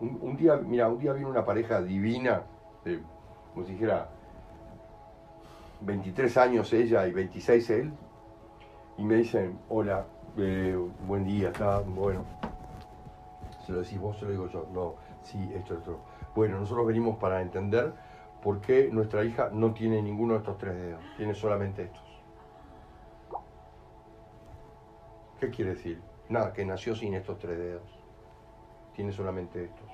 Un día, mira, un día vino una pareja divina, de, como si dijera, 23 años ella y 26 él, y me dicen, hola, eh, buen día, está bueno. Se lo decís vos, se lo digo yo. No, sí, esto, esto. Bueno, nosotros venimos para entender por qué nuestra hija no tiene ninguno de estos tres dedos, tiene solamente estos. ¿Qué quiere decir? Nada, que nació sin estos tres dedos. Tiene solamente estos.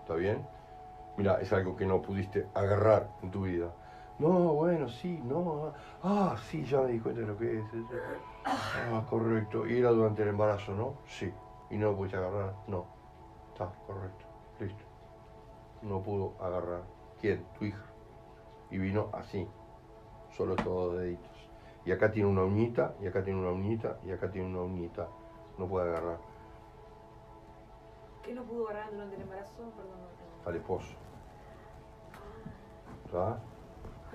¿Está bien? Mira, es algo que no pudiste agarrar en tu vida. No, bueno, sí, no. Ah, sí, ya me di cuenta de lo que es. Ah, correcto. Y era durante el embarazo, ¿no? Sí. ¿Y no lo pudiste agarrar? No. Está, correcto. Listo. No pudo agarrar. ¿Quién? Tu hija. Y vino así. Solo estos dos deditos. Y acá tiene una uñita, y acá tiene una uñita, y acá tiene una uñita. No puede agarrar. ¿Qué no pudo agarrar durante el embarazo? Perdón. Al esposo. ¿Está?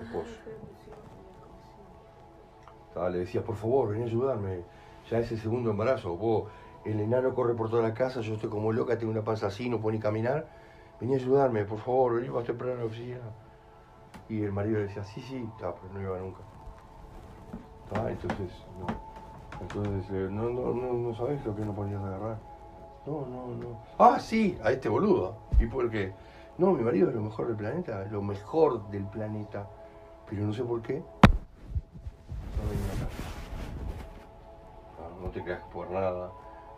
Esposo. Le decía, por favor, vení a ayudarme. Ya es el segundo embarazo. Vos, el enano corre por toda la casa, yo estoy como loca, tengo una panza así, no puedo ni caminar. Vení a ayudarme, por favor, vení más temprano a la oficina. Y el marido le decía, sí, sí, está, pero no iba nunca. ¿Tá? Entonces, no. Entonces, eh, no, no, no, no sabés lo que no podías agarrar. No, no, no. Ah, sí, a este boludo. ¿Y por qué? No, mi marido es lo mejor del planeta, lo mejor del planeta. Pero no sé por qué. No acá. No, te creas por nada.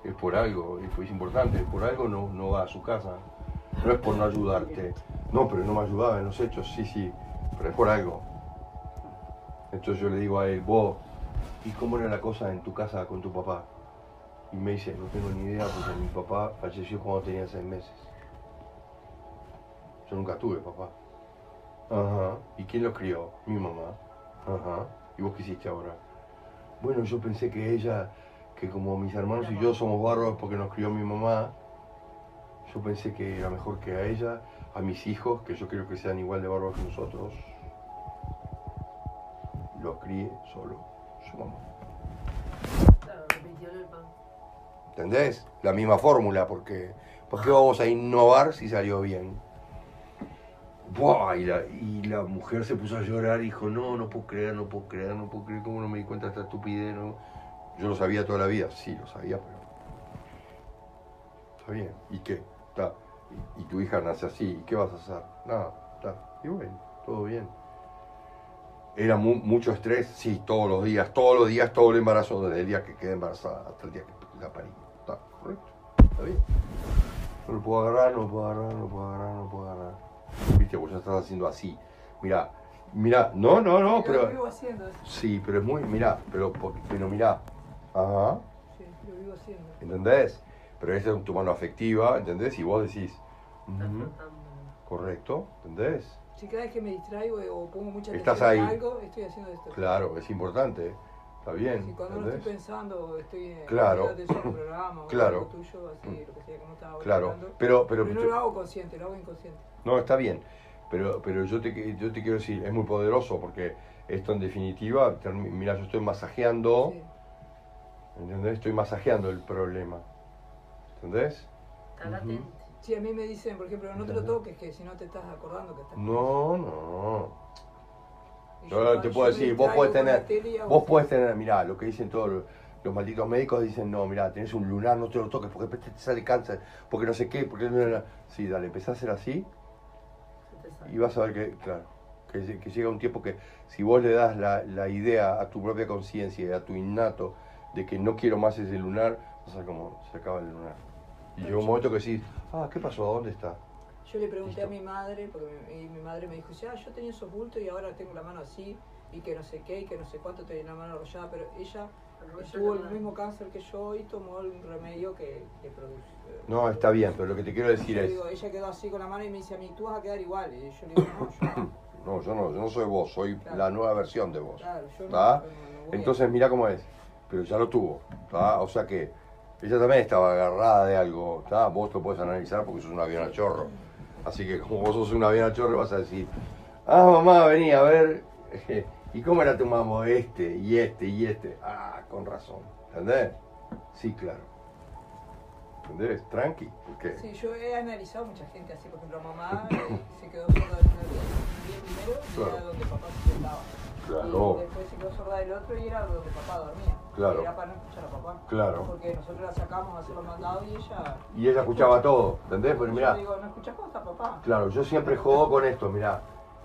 Es por algo, es, es importante. Por algo no, no va a su casa. No es por no ayudarte. No, pero no me ayudaba en los hechos, sí, sí. Pero es por algo. Entonces yo le digo a él, vos, ¿y cómo era la cosa en tu casa con tu papá? Y me dice, no tengo ni idea porque mi papá falleció cuando tenía seis meses. Yo nunca tuve papá. Ajá. ¿Y quién los crió? Mi mamá. Ajá. ¿Y vos qué hiciste ahora? Bueno, yo pensé que ella, que como mis hermanos y yo somos bárbaros porque nos crió mi mamá, yo pensé que era mejor que a ella, a mis hijos, que yo quiero que sean igual de bárbaros que nosotros, los críe solo su mamá. Claro, repitió el pan. ¿Entendés? La misma fórmula, porque ¿por qué vamos a innovar si salió bien? Y, la, mujer se puso a llorar y dijo, no, no puedo creer, no puedo creer, no puedo creer, ¿cómo no me di cuenta de esta estupidez? no?". Yo lo sabía toda la vida, sí, lo sabía, pero... Está bien, ¿y qué? Está. Y, tu hija nace así, ¿y qué vas a hacer? Nada, está. Y bueno, todo bien. Era mu- mucho estrés, sí, todos los días, todos los días, todo el embarazo, desde el día que quedé embarazada hasta el día que la parí. Está correcto, está bien. No lo puedo agarrar, no lo puedo agarrar, no lo puedo agarrar, no lo puedo agarrar. Viste, vos ya estás haciendo así. Mira, mira, no, no, no, Pero lo vivo haciendo, eso. Sí, pero es muy, mira, pero, pero mira. Ajá, sí, lo vivo haciendo. ¿entendés? Pero esa es tu mano afectiva, ¿entendés? Y vos decís, flotando. correcto, ¿entendés? Si cada vez que me distraigo o pongo mucha Estás atención ahí. en algo, estoy haciendo esto. Claro, es importante, está bien, Si cuando no estoy ¿entendés? pensando, estoy en Claro. un programa o Claro. algo tuyo, así, lo que sea, como estaba Claro, hablando. pero, pero, Pero no lo hago consciente, lo hago inconsciente. No, está bien, pero, pero yo, te, yo te quiero decir, es muy poderoso porque esto en definitiva, mira, yo estoy masajeando, Sí. ¿entendés? Estoy masajeando el problema, ¿entendés? Está. Sí, a mí me dicen, por ejemplo, no te lo toques, que si no te estás acordando que estás. No, no. Yo te puedo decir, vos podés tener, vos podés tener, mirá, lo que dicen todos los, los malditos médicos, dicen, no, mirá, tenés un lunar, no te lo toques porque después te sale cáncer, porque no sé qué, porque... Sí, dale, empezá a hacer así y vas a ver que, claro, que, que llega un tiempo que si vos le das la, la idea a tu propia conciencia y a tu innato de que no quiero más ese lunar, vas a ver cómo se acaba el lunar. Y llega un momento que decís, ah, ¿qué pasó? ¿A dónde está? Yo le pregunté Listo. a mi madre, porque mi, y mi madre me dijo, ya, yo tenía esos bultos y ahora tengo la mano así, y que no sé qué, y que no sé cuánto tenía la mano arrollada, pero ella tuvo el mismo cáncer que yo y tomó el remedio que le produce. No, está bien, pero lo que te quiero decir Yo es, digo, ella quedó así con la mano y me dice a mí, tú vas a quedar igual. Y yo le digo, no, yo no. yo no, yo no soy vos, soy Claro. la nueva versión de vos. Claro, yo no, Entonces mira cómo es, pero ya lo tuvo, ¿tá? o sea que ella también estaba agarrada de algo, ¿tá? vos lo puedes analizar porque sos un avión a chorro, así que como vos sos un avión a chorro vas a decir, ah mamá, vení a ver, ¿y cómo era tu mamá este y este y este? Ah, con razón, ¿entendés? Sí, claro. ¿Entendés? Tranqui. ¿Por qué? Sí, yo he analizado mucha gente así, por ejemplo, mamá eh, se quedó sorda de una primero y Claro. era donde papá se sentaba. Claro. Y después se quedó sorda del otro y era donde papá dormía. Claro. Era para no escuchar a papá. Claro. Porque nosotros la sacamos a hacer los mandados y ella. Y ella escuchaba todo, ¿entendés? Pero Yo mirá, digo, ¿no escuchás cómo está papá? claro, yo siempre juego con esto, mirá,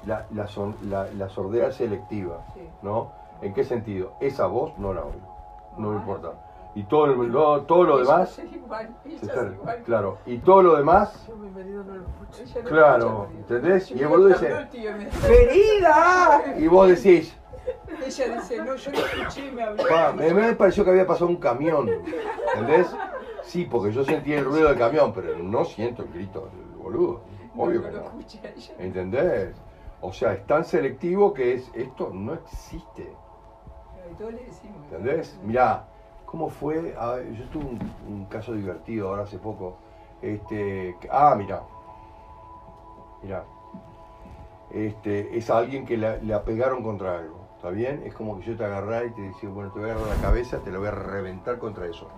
la, la, son- la, la sordera selectiva, Sí. ¿no? ¿En qué sentido? Esa voz no la oigo, no me importa. Y todo, el- lo- todo lo Ella demás, es igual, ella se es está- igual. claro, y todo lo demás, Yo mi marido no lo escucho. Ella no Claro, escucha. ¿entendés? Y el boludo "Habló dice, tío", y me- ¡Querida! Y vos decís, Ella dice, no, yo no escuché y me habló. Pa, me, me pareció que había pasado un camión. ¿Entendés? Sí, porque yo sentía el ruido del camión, pero no siento el grito del boludo. Obvio no, que lo no. escucha ella. ¿Entendés? O sea, es tan selectivo que es esto no existe. Y todos le decimos. ¿Entendés? Mirá, ¿cómo fue? Yo tuve un, un caso divertido ahora hace poco. Este, ah, mirá. Mirá. Este, es alguien que la, le apegaron contra algo. ¿Está bien? Es como que yo te agarrara y te decía, bueno, te voy a agarrar la cabeza, te lo voy a reventar contra eso.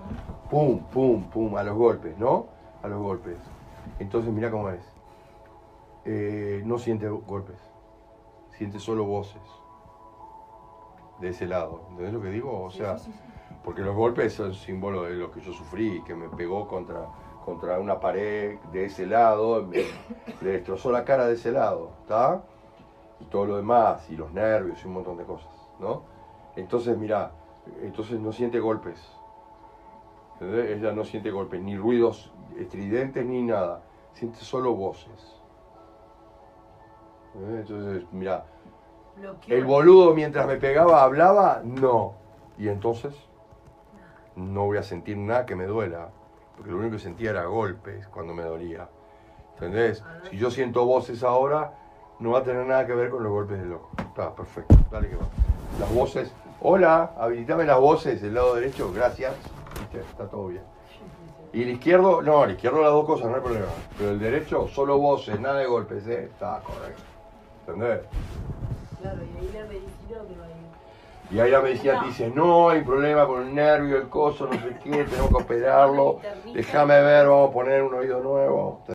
Pum, pum, pum, a los golpes, ¿no? A los golpes. Entonces, mirá cómo es. Eh, no siente golpes, siente solo voces. De ese lado. ¿Entendés lo que digo? O sea, Sí, sí, sí. Porque los golpes son símbolo de lo que yo sufrí, que me pegó contra, contra una pared de ese lado, me, le destrozó la cara de ese lado, ¿está? Y todo lo demás, y los nervios y un montón de cosas, ¿no? Entonces, mira, entonces no siente golpes. ¿entendés? Ella no siente golpes, ni ruidos estridentes ni nada. Siente solo voces. ¿entendés? Entonces, mira, el boludo mientras me pegaba hablaba, no. Y entonces no voy a sentir nada que me duela. Porque lo único que sentía era golpes cuando me dolía. ¿Entendés? Si yo siento voces ahora, no va a tener nada que ver con los golpes del loco. Está perfecto, dale que va. Las voces, hola, habilitame las voces del lado derecho, gracias. ¿Viste? Está todo bien. Y el izquierdo, no, el izquierdo las dos cosas, no hay problema. Pero el derecho, solo voces, nada de golpes, ¿eh? Está correcto. ¿Entendés? Claro, y ahí la medicina que va a. Y ahí la medicina te dice, no, hay problema con el nervio, el coso, no sé qué, tenemos que operarlo. Déjame ver, vamos a poner un oído nuevo.